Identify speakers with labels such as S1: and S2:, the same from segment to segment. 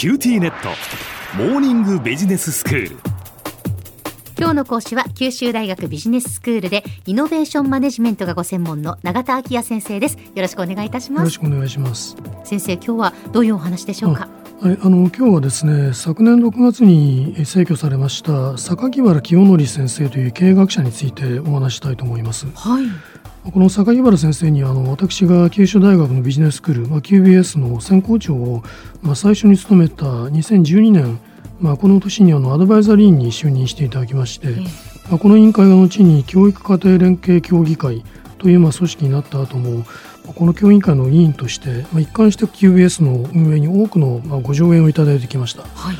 S1: キューティーネット。モーニングビジネススクール。
S2: 今日の講師は九州大学ビジネススクールでイノベーションマネジメントがご専門の永田晃也先生です。よろしくお願いいたします。
S3: よろしくお願いします。
S2: 先生今日はどういうお話でしょうか？
S3: はい、あの今日はですね昨年6月に逝去されました榊原清則先生という経営学者についてお話したいと思います。
S2: はい
S3: この榊原先生にはあの私が九州大学のビジネススクール、まあ、QBS の専攻長を、まあ、最初に務めた2012年、まあ、この年にあのアドバイザリーに就任していただきまして、まあ、この委員会が後に教育家庭連携協議会というまあ組織になった後もこの協議会の委員として、まあ、一貫して QBS の運営に多くのまあご助言をいただいてきました。
S2: はい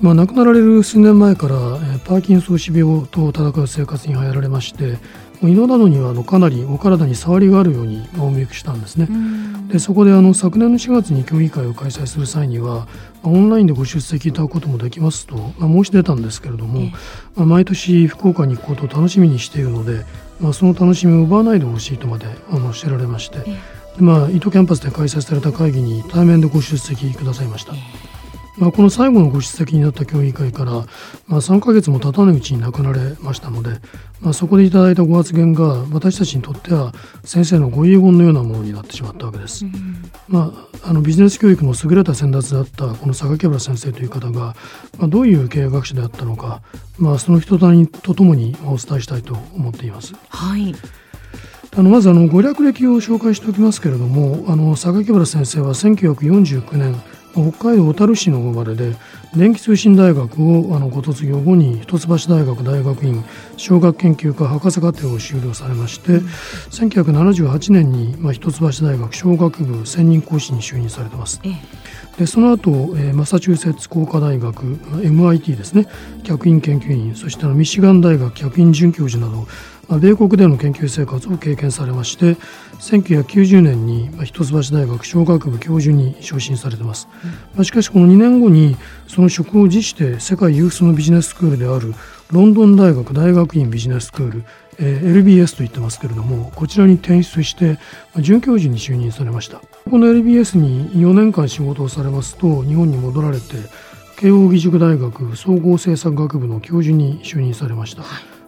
S3: まあ、亡くなられる数年前から、えーパーキンソン氏病と戦う生活に入られましてもう胃のなどにはあのかなりお体に触りがあるようにまあお見受けしたんですね。
S2: うん。
S3: でそこであの昨年の4月に協議会を開催する際にはまあオンラインでご出席いただくこともできますと、まあ、申し出たんですけれども、
S2: ええ。
S3: まあ、毎年福岡に行くことを楽しみにしているので、まあ、その楽しみを奪わないでほしいとまであのおっしゃられまして、まあ、伊東キャンパスで開催された会議に対面でご出席くださいました。まあ、この最後のご出席になった協議会から、まあ、3ヶ月も経たないうちに亡くなられましたので、まあ、そこでいただいたご発言が私たちにとっては先生のご遺言のようなものになってしまったわけです。まあ、あのビジネス教育の優れた先達だったこの榊原先生という方が、まあ、どういう経営学者であったのか、まあ、その人たちとともにお伝えしたいと思っています。
S2: はい
S3: あのまずあのご略歴を紹介しておきますけれどもあの榊原先生は1949年北海道小樽市の生まれで電気通信大学をあのご卒業後に一橋大学大学院小学研究科博士課程を修了されまして、1978年に、まあ、一橋大学小学部専任講師に就任されてます。
S2: ええ
S3: でその後、えーマサチューセッツ工科大学 MIT ですね客員研究員そしてあのミシガン大学客員准教授など、まあ、米国での研究生活を経験されまして1990年に、まあ、一橋大学小学部教授に昇進されてます、まあ、しかしこの2年後にその職を辞して世界有数のビジネススクールであるロンドン大学大学院ビジネススクールえー LBS と言ってますけれどもこちらに転出してまあ准教授に就任されました。この LBS に4年間仕事をされますと日本に戻られて慶應義塾大学総合政策学部の教授に就任されました、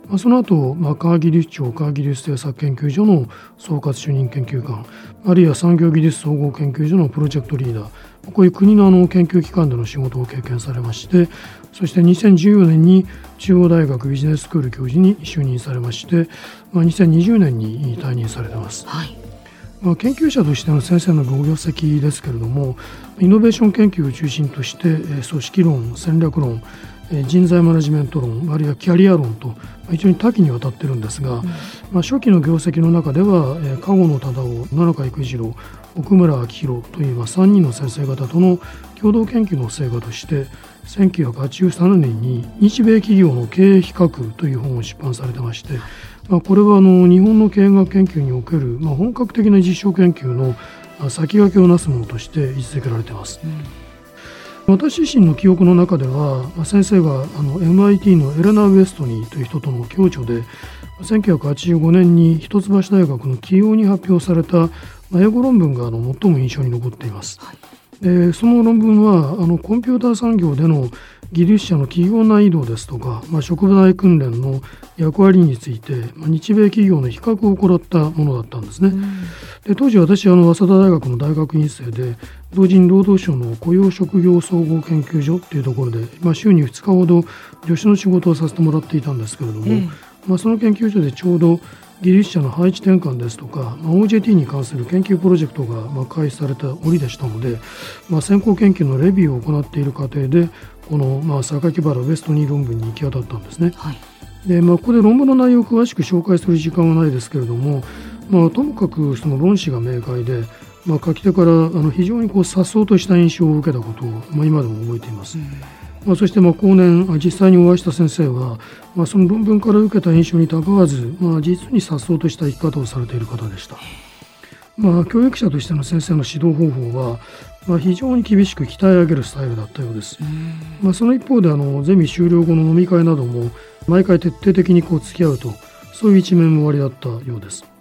S3: まあ、その後、まあ、川技術庁川技術政策研究所の総括主任研究官あるいは産業技術総合研究所のプロジェクトリーダーこういう国のあの研究機関での仕事を経験されましてそして2014年に中央大学ビジネススクール教授に就任されまして、まあ、2020年に退任されてます。
S2: はい
S3: まあ、研究者としての先生のご業績ですけれどもイノベーション研究を中心としてえー組織論戦略論えー人材マネジメント論あるいはキャリア論とまあ非常に多岐にわたってるんですが、まあ、初期の業績の中ではえー籠野忠夫野中育次郎奥村明宏というまあ3人の先生方との共同研究の成果として1983年に日米企業の経営比較という本を出版されてまして、まあ、これはあの日本の経営学研究における、まあ、本格的な実証研究のまあ先駆けをなすものとして位置づけられています。私自身の記憶の中ではまあ先生があの MIT のエレナ・ウエストニーという人との共著で1985年に一橋大学の起用に発表されたまあ英語論文があの最も印象に残っています。でその論文はあのコンピューター産業での技術者の企業内移動ですとか、まあ、職場内訓練の役割について、まあ、日米企業の比較を行ったものだったんですね。で当時私あの早稲田大学の大学院生で同時に労働省の雇用職業総合研究所っていうところで、まあ、週に2日ほど助手の仕事をさせてもらっていたんですけれども、
S2: ええ
S3: まあ、その研究所でちょうど技術者の配置転換ですとか、まあ、OJT に関する研究プロジェクトがまあ開始された折でしたので、まあ、先行研究のレビューを行っている過程でこのまあ榊原ウエストニー論文に行き当たったんですね。
S2: はい
S3: でまあ、ここで論文の内容を詳しく紹介する時間はないですけれども、まあ、ともかくその論旨が明快で、まあ、書き手からあの非常にこう颯爽とした印象を受けたことを、まあ、今でも覚えています。まあ、そしてまあ後年あ実際にお会いした先生は、まあ、その論文から受けた印象にたがわず、まあ、実に颯爽とした生き方をされている方でした。まあ、教育者としての先生の指導方法は、まあ、非常に厳しく鍛え上げるスタイルだったようです。まあ、その一方であのゼミ終了後の飲み会なども毎回徹底的にこう付き合うとそういう一面もおありだったようです。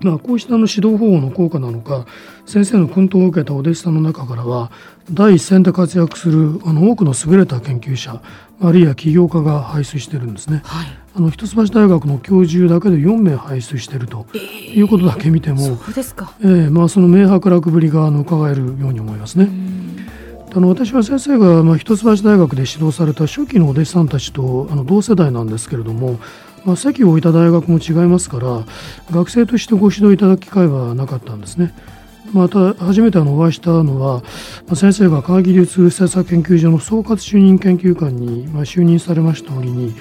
S3: まあ、こうしたの指導方法の効果なのか先生の訓導を受けたお弟子さんの中からは第一線で活躍するあの多くの優れた研究者あるいは起業家が輩出しているんですね。はい、あの一橋大学の教授だけで4名輩出しているということだけ見ても、
S2: そ
S3: の明白楽ぶりがあの伺えるように思いますね。あの私は先生が、まあ、一橋大学で指導された初期のお弟子さんたちとあの同世代なんですけれどもまあ、席を置いた大学も違いますから学生としてご指導いただく機会はなかったんですね。また初めてあのお会いしたのは、先生が科学技術政策研究所の総括主任研究官に、就任されました折に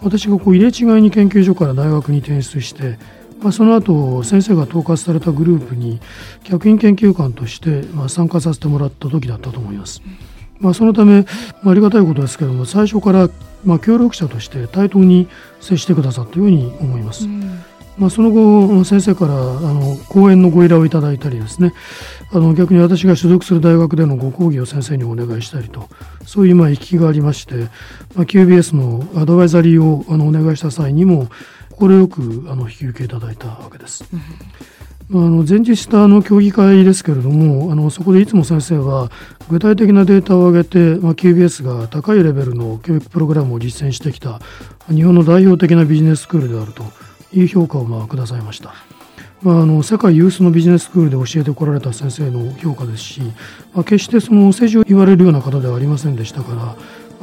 S3: 私がこう入れ違いに研究所から大学に転出して、まあ、その後先生が統括されたグループに客員研究官として、ま、参加させてもらった時だったと思います。まあ、そのため、まあ、ありがたいことですけれども最初からまあ協力者として対等に接してくださったように思います。うんまあ、その後先生からあの講演のご依頼をいただいたりですねあの逆に私が所属する大学でのご講義を先生にお願いしたりとそういうまあ行き来がありまして、まあ、QBS のアドバイザリーをあのお願いした際にも快くあの引き受けいただいたわけです。うんあの前日したの協議会ですけれどもあのそこでいつも先生は具体的なデータを上げて、まあ、QBS が高いレベルの教育プログラムを実践してきた日本の代表的なビジネススクールであるという評価をまあくださいました。まあ、あの世界有数のビジネススクールで教えてこられた先生の評価ですし、まあ、決してその政治を言われるような方ではありませんでしたから、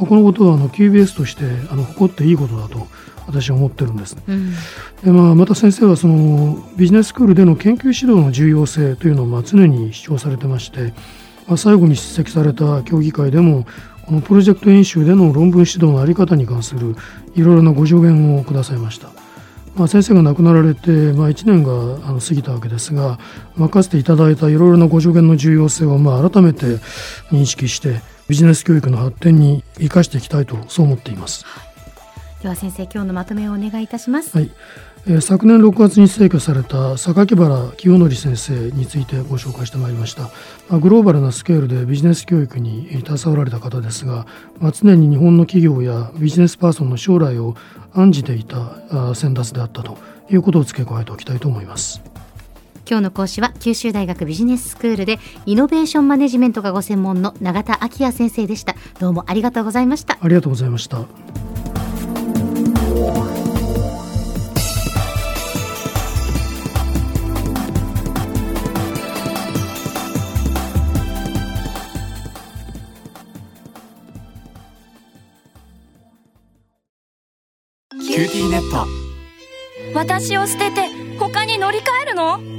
S3: このことはあの QBS としてあの誇っていいことだと私は思ってるんです、うん、でまあ、また先生はそのビジネススクールでの研究指導の重要性というのをまあ常に主張されてまして、まあ、最後に出席された協議会でもこのプロジェクト演習での論文指導の在り方に関するいろいろなご助言をくださいました。まあ、先生が亡くなられて、まあ、1年があの過ぎたわけですが、任せていただいたいろいろなご助言の重要性をまあ改めて認識してビジネス教育の発展に生かしていきたいとそう思っています。
S2: では先生今日のまとめをお願いいたします。
S3: はいえー、昨年6月に逝去された榊原清則先生についてご紹介してまいりました、まあ、グローバルなスケールでビジネス教育に携わられた方ですが、まあ、常に日本の企業やビジネスパーソンの将来を案じていた先達であったということを付け加えておきたいと思います
S2: 今日の講師は九州大学ビジネススクールでイノベーションマネジメントがご専門の永田昭也先生でした。どうもありがとうございました。
S3: ありがとうございました。
S4: キューティーネット。
S5: 私を捨てて他に乗り換えるの？